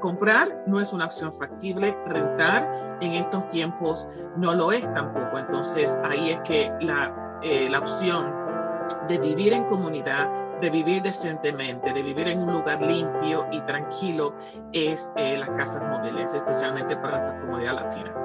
comprar no es una opción factible, rentar en estos tiempos no lo es tampoco. Entonces ahí es que la, eh, la opción de vivir en comunidad, de vivir decentemente, de vivir en un lugar limpio y tranquilo es eh, las casas móviles, especialmente para nuestra comunidad latina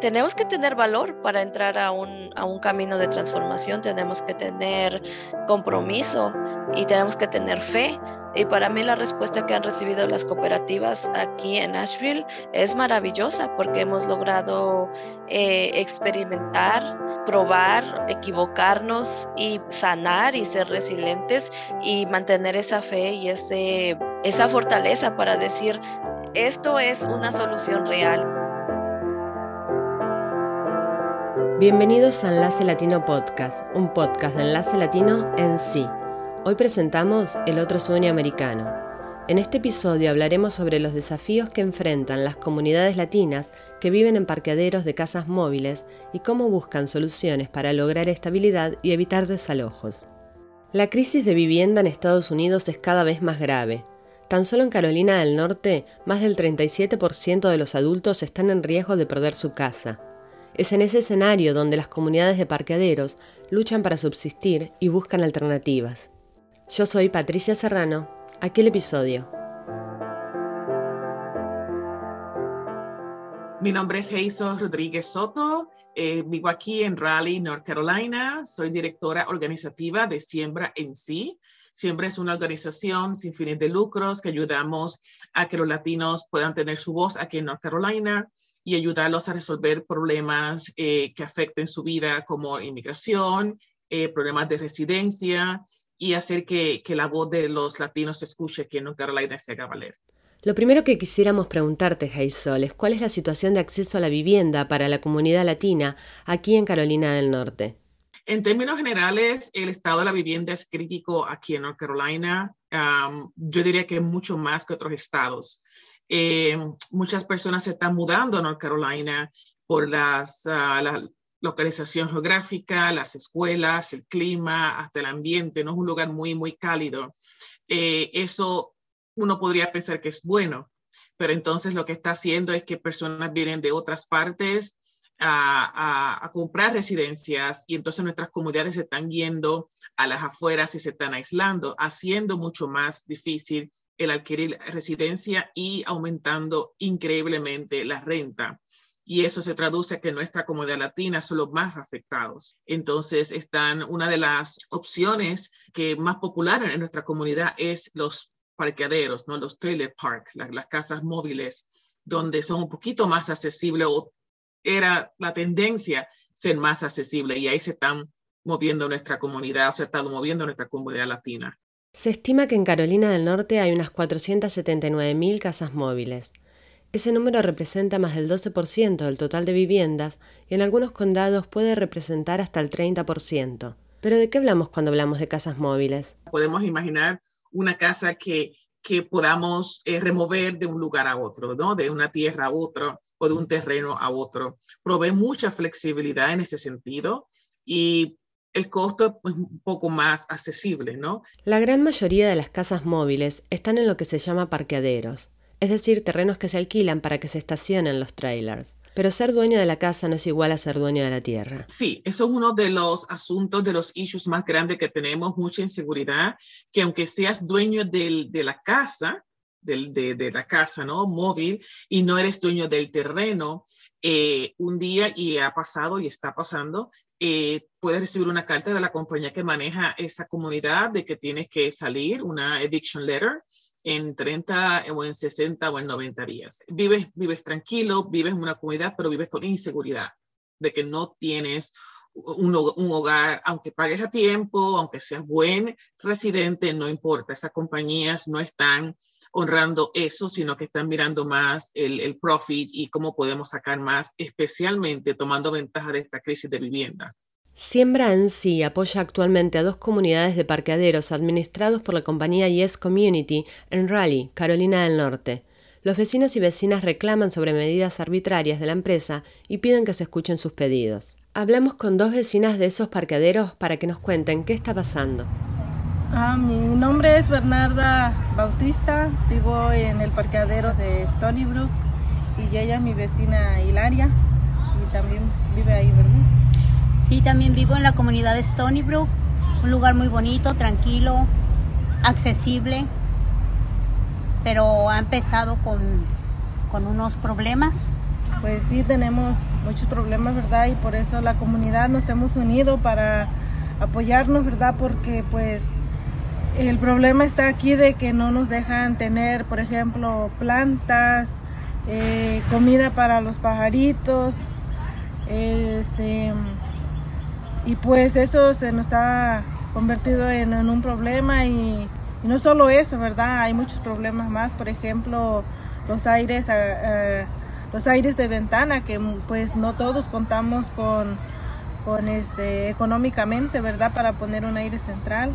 tenemos que tener valor para entrar a un, a un, camino de transformación, tenemos que tener compromiso y tenemos que tener fe. Y para mí la respuesta que han recibido las cooperativas aquí en Nashville es maravillosa porque hemos logrado eh, experimentar, probar, equivocarnos y sanar y ser resilientes y mantener esa fe y ese, esa fortaleza para decir, esto es una solución real. Bienvenidos a Enlace Latino Podcast, un podcast de Enlace Latino en sí. Hoy presentamos El otro sueño americano. En este episodio hablaremos sobre los desafíos que enfrentan las comunidades latinas que viven en parqueaderos de casas móviles y cómo buscan soluciones para lograr estabilidad y evitar desalojos. La crisis de vivienda en Estados Unidos es cada vez más grave. Tan solo en Carolina del Norte, más del 37% de los adultos están en riesgo de perder su casa. Es en ese escenario donde las comunidades de parqueaderos luchan para subsistir y buscan alternativas. Yo soy Patricia Serrano. Aquel episodio. Mi nombre es Heiso Rodríguez Soto. Eh, vivo aquí en Raleigh, North Carolina. Soy directora organizativa de Siembra en sí. Siembra es una organización sin fines de lucros que ayudamos a que los latinos puedan tener su voz aquí en North Carolina y ayudarlos a resolver problemas eh, que afecten su vida como inmigración, eh, problemas de residencia y hacer que, que, la voz de los latinos se escuche aquí en North Carolina se haga valer. Lo primero que quisiéramos preguntarte, Jaisol, es cuál es la situación de acceso a la vivienda para la comunidad latina aquí en Carolina del Norte. En términos generales, el estado de la vivienda es crítico aquí en North Carolina. yo diría que mucho más que otros estados. Eh, muchas personas se están mudando a North Carolina por las, ah, la localización geográfica, las escuelas, el clima, hasta el ambiente, ¿no? Es un lugar muy, muy cálido. Eh, eso uno podría pensar que es bueno, pero entonces lo que está haciendo es que personas vienen de otras partes a, a, comprar residencias y entonces nuestras comunidades se están yendo a las afueras y se están aislando, haciendo mucho más difícil el adquirir residencia y aumentando increíblemente la renta. Y eso se traduce que nuestra comunidad latina son los más afectados. Entonces, están una de las opciones que más populares en nuestra comunidad es los parqueaderos, ¿no? los trailer park, las casas móviles, donde son un poquito más accesibles o era la tendencia ser más accesible y ahí se están moviendo nuestra comunidad, o se ha estado moviendo nuestra comunidad latina. Se estima que en Carolina del Norte hay unas 479.000 casas móviles. Ese número representa más del 12% del total de viviendas y en algunos condados puede representar hasta el 30%. Pero ¿de qué hablamos cuando hablamos de casas móviles? Podemos imaginar una casa que, podamos eh, remover de un lugar a otro, ¿no? de una tierra a otro o de un terreno a otro. Provee mucha flexibilidad en ese sentido y el costo es pues, un poco más accesible, ¿no? La gran mayoría de las casas móviles están en lo que se llama parqueaderos, es decir, terrenos que se alquilan para que se estacionen los trailers. Pero ser dueño de la casa no es igual a ser dueño de la tierra. Sí, eso es uno de los asuntos, de los issues más grandes que tenemos, mucha inseguridad, que aunque seas dueño del, de la casa, del, de, de, la casa, ¿no? Móvil, y no eres dueño del terreno, eh, un día, y ha pasado y está pasando, eh, puedes recibir una carta de la compañía que maneja esa comunidad de que tienes que salir, una eviction letter, en 30 o en 60 o en 90 días. Vives, vives tranquilo, vives en una comunidad, pero vives con inseguridad de que no tienes un, un, hogar, aunque pagues a tiempo, aunque seas buen residente, no importa. Esas compañías no están honrando eso, sino que están mirando más el, el profit y cómo podemos sacar más, especialmente tomando ventaja de esta crisis de vivienda. Siembra en sí apoya actualmente a dos comunidades de parqueaderos administrados por la compañía Yes Community en Raleigh, Carolina del Norte. Los vecinos y vecinas reclaman sobre medidas arbitrarias de la empresa y piden que se escuchen sus pedidos. Hablamos con dos vecinas de esos parqueaderos para que nos cuenten qué está pasando. Ah, mi nombre es Bernarda Bautista, vivo en el parqueadero de Stony Brook y ella es mi vecina Hilaria y también vive ahí, ¿verdad? Sí, también vivo en la comunidad de Stony Brook, un lugar muy bonito, tranquilo, accesible, pero ha empezado con, con unos problemas. Pues sí, tenemos muchos problemas, ¿verdad? Y por eso la comunidad nos hemos unido para apoyarnos, ¿verdad? Porque pues el problema está aquí de que no nos dejan tener, por ejemplo, plantas, eh, comida para los pajaritos, este, y pues eso se nos ha convertido en, un problema y, no solo eso, ¿verdad? Hay muchos problemas más, por ejemplo, los aires, los aires de ventana, que pues no todos contamos con, con este, económicamente, ¿verdad? Para poner un aire central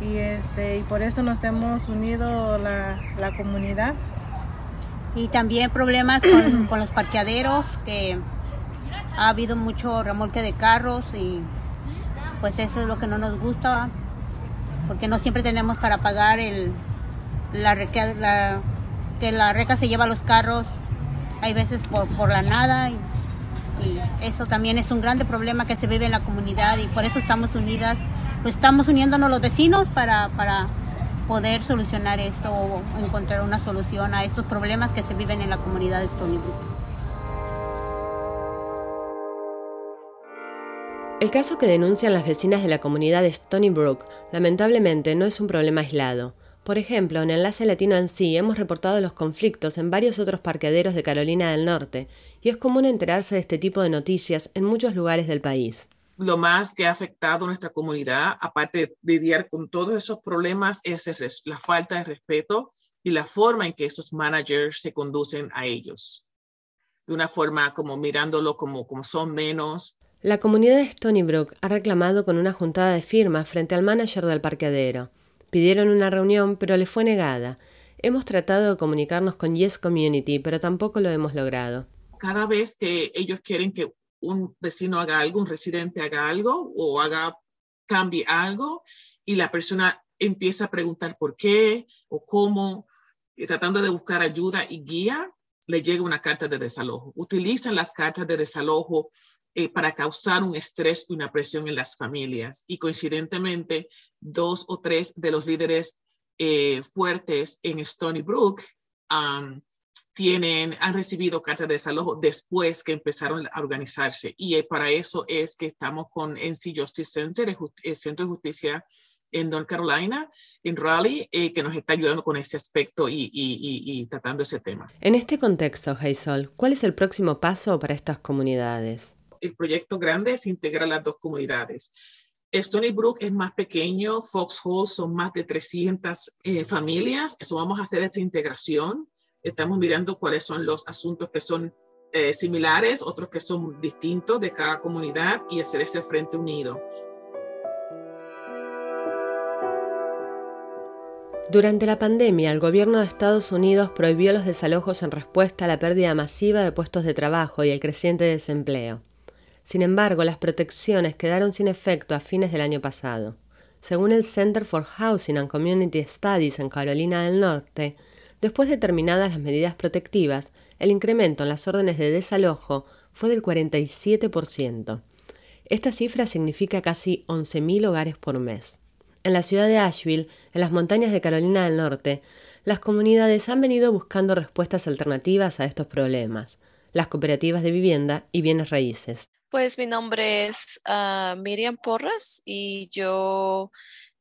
y este y por eso nos hemos unido la, la comunidad. Y también problemas con, con, los parqueaderos que ha habido mucho remolque de carros y pues eso es lo que no nos gusta porque no siempre tenemos para pagar el la, la que la reca se lleva los carros hay veces por, por la nada y, y eso también es un grande problema que se vive en la comunidad y por eso estamos unidas pues estamos uniéndonos los vecinos para, para poder solucionar esto o encontrar una solución a estos problemas que se viven en la comunidad de Stony Brook. El caso que denuncian las vecinas de la comunidad de Stony Brook lamentablemente no es un problema aislado. Por ejemplo, en Enlace Latino en sí hemos reportado los conflictos en varios otros parqueaderos de Carolina del Norte, y es común enterarse de este tipo de noticias en muchos lugares del país lo más que ha afectado a nuestra comunidad, aparte de lidiar con todos esos problemas, es la falta de respeto y la forma en que esos managers se conducen a ellos. De una forma como mirándolo como, como son menos. La comunidad de Stony Brook ha reclamado con una juntada de firmas frente al manager del parqueadero. Pidieron una reunión, pero le fue negada. Hemos tratado de comunicarnos con Yes Community, pero tampoco lo hemos logrado. Cada vez que ellos quieren que un vecino haga algo, un residente haga algo o haga, cambie algo y la persona empieza a preguntar por qué o cómo, tratando de buscar ayuda y guía, le llega una carta de desalojo. Utilizan las cartas de desalojo eh, para causar un estrés y una presión en las familias. Y coincidentemente, dos o tres de los líderes eh, fuertes en Stony Brook tienen, han recibido cartas de desalojo después que empezaron a organizarse. Y eh, para eso es que estamos con NC Justice Center, el Centro de Justicia en North Carolina, en Raleigh, eh, que nos está ayudando con ese aspecto y, y, tratando ese tema. En este contexto, Hazel, ¿cuál es el próximo paso para estas comunidades? El proyecto grande es integrar las dos comunidades. Stony Brook es más pequeño, Foxhole son más de 300 eh, familias, eso vamos a hacer esta integración estamos mirando cuáles son los asuntos que son eh, similares, otros que son distintos de cada comunidad y hacer ese frente unido. Durante la pandemia, el gobierno de Estados Unidos prohibió los desalojos en respuesta a la pérdida masiva de puestos de trabajo y el creciente desempleo. Sin embargo, las protecciones quedaron sin efecto a fines del año pasado. Según el Center for Housing and Community Studies en Carolina del Norte, Después de terminadas las medidas protectivas, el incremento en las órdenes de desalojo fue del 47%. Esta cifra significa casi 11.000 hogares por mes. En la ciudad de Asheville, en las montañas de Carolina del Norte, las comunidades han venido buscando respuestas alternativas a estos problemas, las cooperativas de vivienda y bienes raíces. Pues mi nombre es ah, Miriam Porras y yo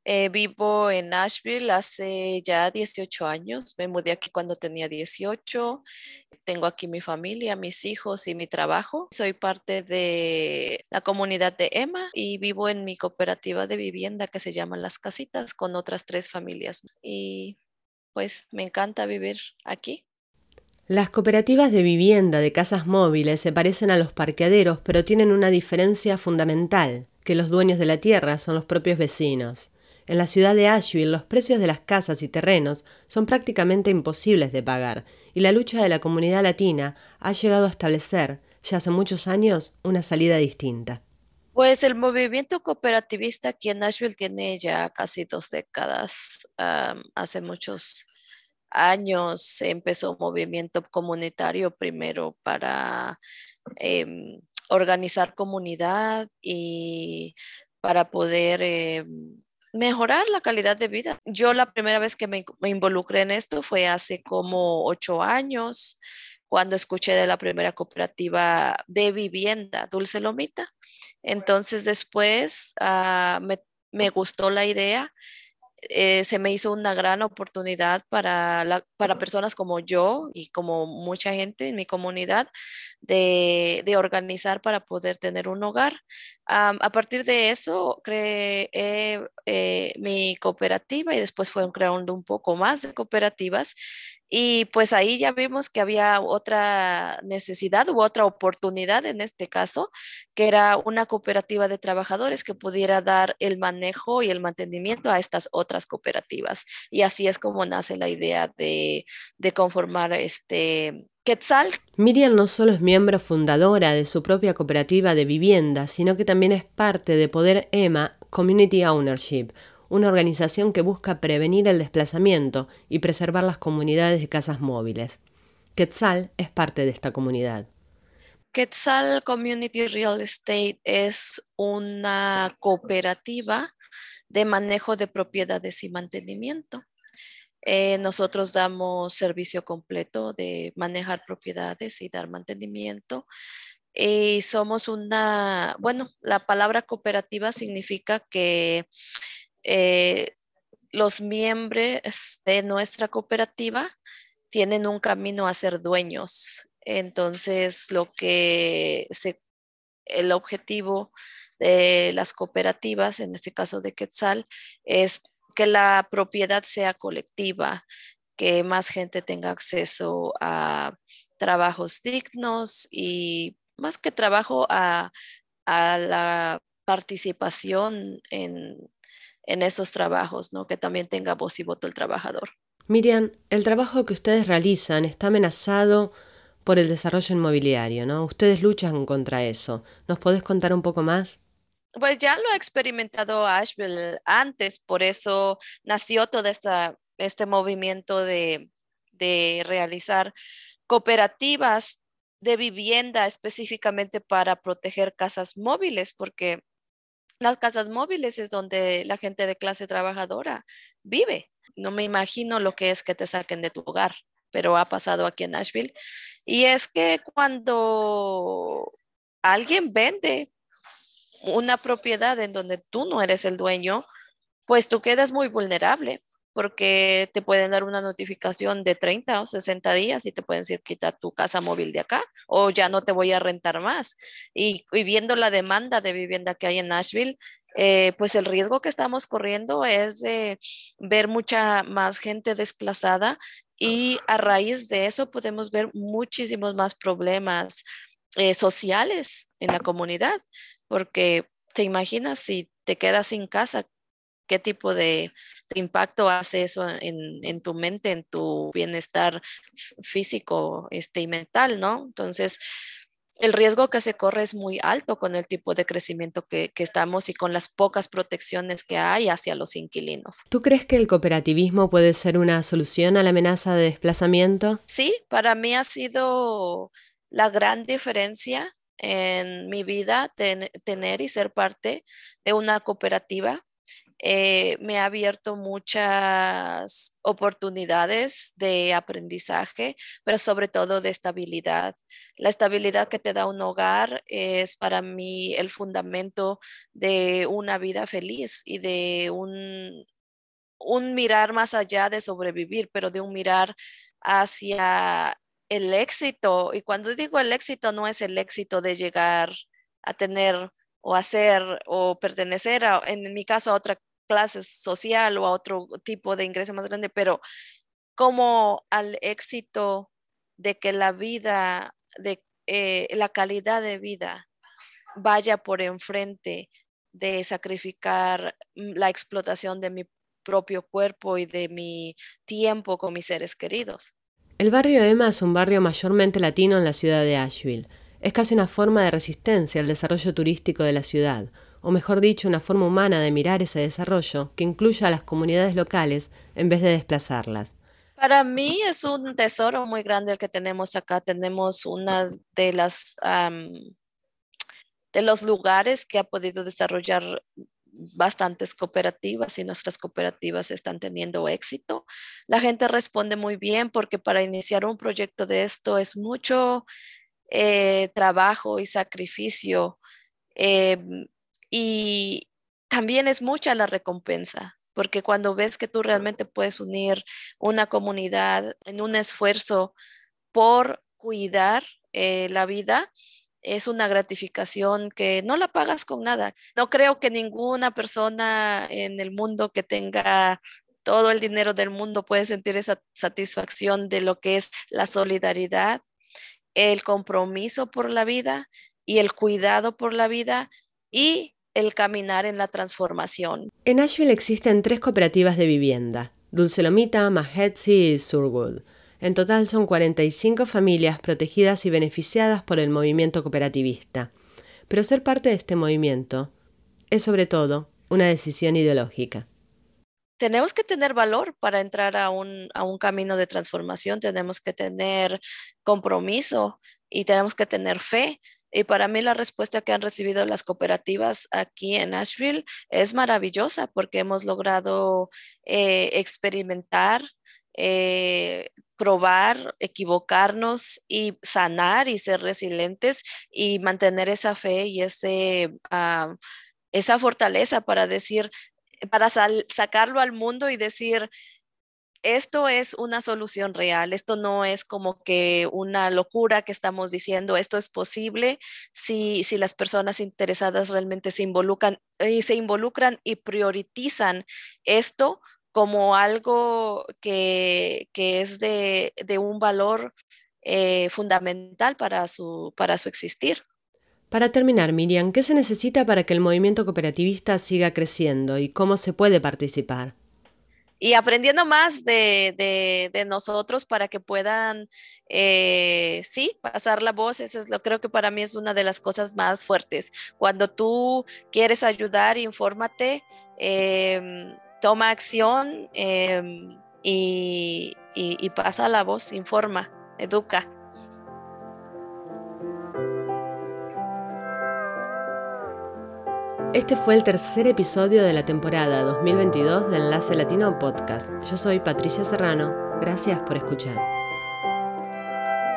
eh, vivo en Nashville hace ya 18 años. Me mudé aquí cuando tenía 18. Tengo aquí mi familia, mis hijos y mi trabajo. Soy parte de la comunidad de Emma y vivo en mi cooperativa de vivienda que se llama Las Casitas con otras tres familias. Y pues me encanta vivir aquí. Las cooperativas de vivienda de casas móviles se parecen a los parqueaderos, pero tienen una diferencia fundamental, que los dueños de la tierra son los propios vecinos. En la ciudad de Asheville los precios de las casas y terrenos son prácticamente imposibles de pagar y la lucha de la comunidad latina ha llegado a establecer, ya hace muchos años, una salida distinta. Pues el movimiento cooperativista aquí en Nashville tiene ya casi dos décadas. hace muchos años se empezó un movimiento comunitario primero para em, organizar comunidad y para poder em, mejorar la calidad de vida. Yo la primera vez que me, involucré en esto fue hace como ocho años cuando escuché de la primera cooperativa de vivienda, Dulce Lomita. Entonces después ah, me, me, gustó la idea eh, se me hizo una gran oportunidad para, para personas como yo y como mucha gente en mi comunidad de, organizar para poder tener un hogar. a partir de eso creé eh, mi cooperativa y después fueron creando un poco más de cooperativas y pues ahí ya vimos que había otra necesidad u otra oportunidad en este caso, que era una cooperativa de trabajadores que pudiera dar el manejo y el mantenimiento a estas otras cooperativas. Y así es como nace la idea de, conformar este Quetzal. Miriam no solo es miembro fundadora de su propia cooperativa de vivienda, sino que también es parte de Poder EMA Community Ownership, una organización que busca prevenir el desplazamiento y preservar las comunidades de casas móviles. Quetzal es parte de esta comunidad. Quetzal Community Real Estate es una cooperativa de manejo de propiedades y mantenimiento. Eh, nosotros damos servicio completo de manejar propiedades y dar mantenimiento. Y somos una, bueno, la palabra cooperativa significa que eh, los miembros de nuestra cooperativa tienen un camino a ser dueños. Entonces, lo que el objetivo de las cooperativas, en este caso de Quetzal, es que la propiedad sea colectiva, que más gente tenga acceso a trabajos dignos y más que trabajo a la participación en, en esos trabajos, ¿no? Que también tenga voz y voto el trabajador. Miriam, el trabajo que ustedes realizan está amenazado por el desarrollo inmobiliario, ¿no? Ustedes luchan contra eso. ¿Nos podés contar un poco más? Pues ya lo ha experimentado Asheville antes, por eso nació todo esta, este movimiento de, de realizar cooperativas de vivienda específicamente para proteger casas móviles, porque las casas móviles es donde la gente de clase trabajadora vive. No me imagino lo que es que te saquen de tu hogar, pero ha pasado aquí en Nashville. Y es que cuando alguien vende una propiedad en donde tú no eres el dueño, pues tú quedas muy vulnerable porque te pueden dar una notificación de 30 o 60 días y te pueden decir quita tu casa móvil de acá o ya no te voy a rentar más. Y, viendo la demanda de vivienda que hay en Nashville, eh, pues el riesgo que estamos corriendo es de ver mucha más gente desplazada y a raíz de eso podemos ver muchísimos más problemas eh, sociales en la comunidad, porque te imaginas si te quedas sin casa, qué tipo de, impacto hace eso en, tu mente, en tu bienestar físico este, y mental, ¿no? Entonces, el riesgo que se corre es muy alto con el tipo de crecimiento que, que, estamos y con las pocas protecciones que hay hacia los inquilinos. ¿Tú crees que el cooperativismo puede ser una solución a la amenaza de desplazamiento? Sí, para mí ha sido la gran diferencia en mi vida tener y ser parte de una cooperativa eh, me ha abierto muchas oportunidades de aprendizaje, pero sobre todo de estabilidad. La estabilidad que te da un hogar es para mí el fundamento de una vida feliz y de un, un mirar más allá de sobrevivir, pero de un mirar hacia el éxito. Y cuando digo el éxito, no es el éxito de llegar a tener o hacer o pertenecer, a, en mi caso, a otra clase social o a otro tipo de ingreso más grande, pero como al éxito de que la vida, de eh, la calidad de vida vaya por enfrente de sacrificar la explotación de mi propio cuerpo y de mi tiempo con mis seres queridos. El barrio Emma es un barrio mayormente latino en la ciudad de Asheville. Es casi una forma de resistencia al desarrollo turístico de la ciudad, o mejor dicho, una forma humana de mirar ese desarrollo que incluya a las comunidades locales en vez de desplazarlas. Para mí es un tesoro muy grande el que tenemos acá. Tenemos una de las de los lugares que ha podido desarrollar bastantes cooperativas y nuestras cooperativas están teniendo éxito. La gente responde muy bien porque para iniciar un proyecto de esto es mucho eh, trabajo y sacrificio em, y también es mucha la recompensa porque cuando ves que tú realmente puedes unir una comunidad en un esfuerzo por cuidar eh, la vida, es una gratificación que no la pagas con nada. No creo que ninguna persona en el mundo que tenga todo el dinero del mundo puede sentir esa satisfacción de lo que es la solidaridad, el compromiso por la vida y el cuidado por la vida y el caminar en la transformación. En Asheville existen tres cooperativas de vivienda, Dulcelomita, Mahetsi y Surwood. En total son 45 familias protegidas y beneficiadas por el movimiento cooperativista. Pero ser parte de este movimiento es sobre todo una decisión ideológica. Tenemos que tener valor para entrar a un, a un camino de transformación, tenemos que tener compromiso y tenemos que tener fe. Y para mí la respuesta que han recibido las cooperativas aquí en Asheville es maravillosa porque hemos logrado eh, experimentar eh, probar, equivocarnos y sanar y ser resilientes y mantener esa fe y ese, ah, esa fortaleza para decir, para sacarlo al mundo y decir, esto es una solución real, esto no es como que una locura que estamos diciendo, esto es posible si, si las personas interesadas realmente se involucran, y se involucran y priorizan esto como algo que, es de, un valor eh, fundamental para su, para su existir. Para terminar, Miriam, ¿qué se necesita para que el movimiento cooperativista siga creciendo y cómo se puede participar? y aprendiendo más de, nosotros para que puedan, eh, sí, pasar la voz. Eso es lo creo que para mí es una de las cosas más fuertes. Cuando tú quieres ayudar, infórmate, em, toma acción em, y, y pasa la voz, informa, educa. Este fue el tercer episodio de la temporada 2022 de Enlace Latino Podcast. Yo soy Patricia Serrano. Gracias por escuchar.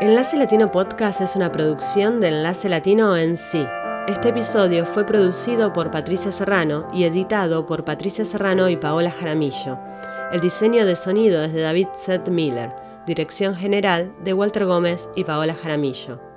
Enlace Latino Podcast es una producción de Enlace Latino en sí este episodio fue producido por Patricia Serrano y editado por Patricia Serrano y Paola Jaramillo. El diseño de sonido es de David Seth Miller, dirección general de Walter Gómez y Paola Jaramillo.